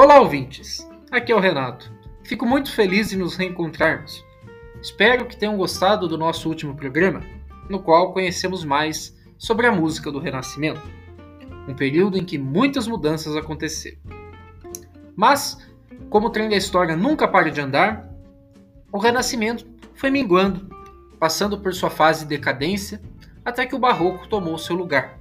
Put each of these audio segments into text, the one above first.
Olá, ouvintes! Aqui é o Renato. Fico muito feliz de nos reencontrarmos. Espero que tenham gostado do nosso último programa, no qual conhecemos mais sobre a música do Renascimento, um período em que muitas mudanças aconteceram. Mas, como o trem da história nunca para de andar, o Renascimento foi minguando, passando por sua fase de decadência, até que o Barroco tomou seu lugar.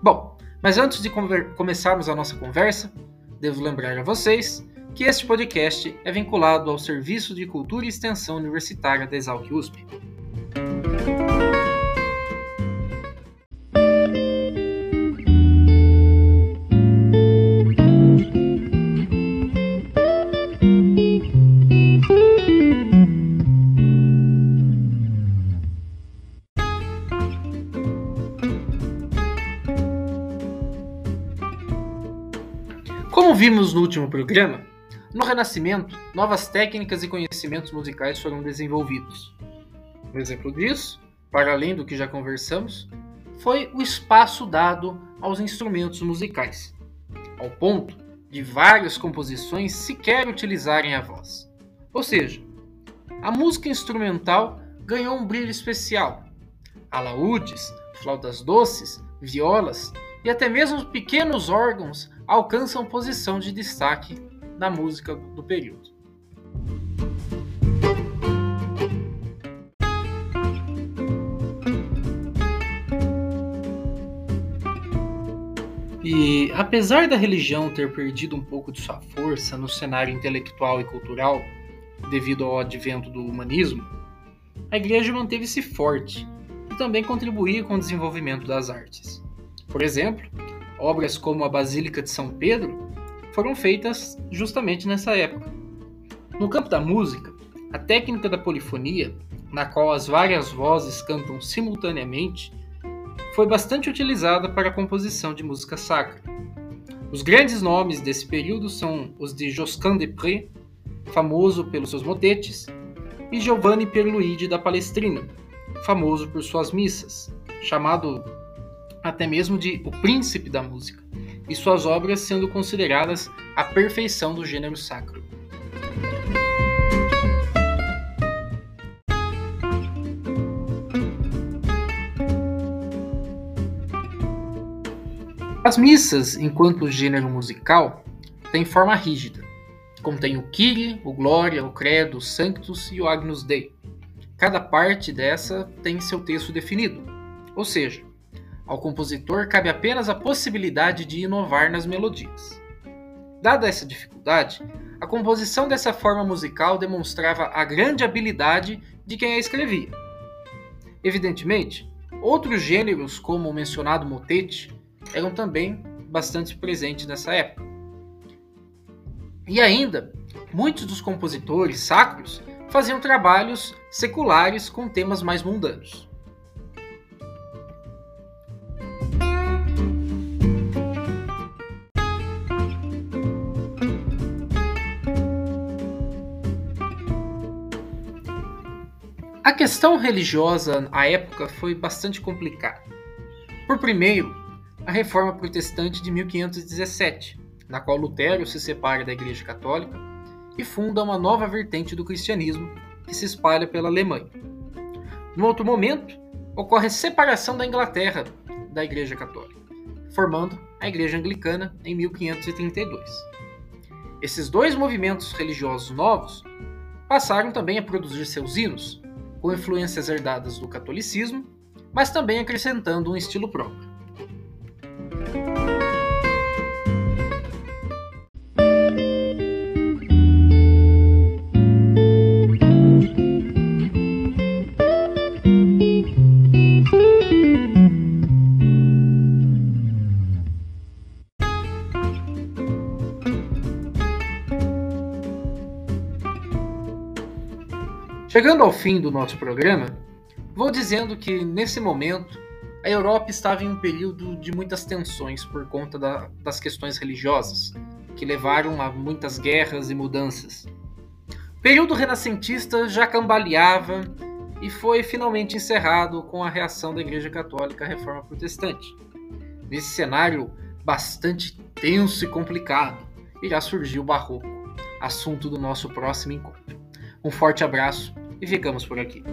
Bom, mas antes de começarmos a nossa conversa, devo lembrar a vocês que este podcast é vinculado ao Serviço de Cultura e Extensão Universitária da Exalc USP. Como vimos no último programa, no Renascimento, novas técnicas e conhecimentos musicais foram desenvolvidos. Um exemplo disso, para além do que já conversamos, foi o espaço dado aos instrumentos musicais, ao ponto de várias composições sequer utilizarem a voz. Ou seja, a música instrumental ganhou um brilho especial. Alaúdes, flautas doces, violas e até mesmo pequenos órgãos alcançam posição de destaque na música do período. E apesar da religião ter perdido um pouco de sua força no cenário intelectual e cultural devido ao advento do humanismo, a igreja manteve-se forte e também contribuía com o desenvolvimento das artes. Por exemplo, obras como a Basílica de São Pedro foram feitas justamente nessa época. No campo da música, a técnica da polifonia, na qual as várias vozes cantam simultaneamente, foi bastante utilizada para a composição de música sacra. Os grandes nomes desse período são os de Josquin de Pré, famoso pelos seus motetes, e Giovanni Pierluigi da Palestrina, famoso por suas missas, chamado até mesmo de o príncipe da música, e suas obras sendo consideradas a perfeição do gênero sacro. As missas, enquanto gênero musical, têm forma rígida. Contém o Kyrie, o Glória, o Credo, o Sanctus e o Agnus Dei. Cada parte dessa tem seu texto definido. Ou seja, ao compositor cabe apenas a possibilidade de inovar nas melodias. Dada essa dificuldade, a composição dessa forma musical demonstrava a grande habilidade de quem a escrevia. Evidentemente, outros gêneros, como o mencionado motete, eram também bastante presentes nessa época. E ainda, muitos dos compositores sacros faziam trabalhos seculares com temas mais mundanos. A questão religiosa à época foi bastante complicada. Por primeiro, a Reforma Protestante de 1517, na qual Lutero se separa da Igreja Católica e funda uma nova vertente do cristianismo que se espalha pela Alemanha. No outro momento, ocorre a separação da Inglaterra da Igreja Católica, formando a Igreja Anglicana em 1532. Esses dois movimentos religiosos novos passaram também a produzir seus hinos, com influências herdadas do catolicismo, mas também acrescentando um estilo próprio. Chegando ao fim do nosso programa, vou dizendo que nesse momento a Europa estava em um período de muitas tensões por conta da, das questões religiosas, que levaram a muitas guerras e mudanças. O período renascentista já cambaleava e foi finalmente encerrado com a reação da Igreja Católica à Reforma Protestante. Nesse cenário bastante tenso e complicado, irá surgir o barroco, assunto do nosso próximo encontro. Um forte abraço e ficamos por aqui.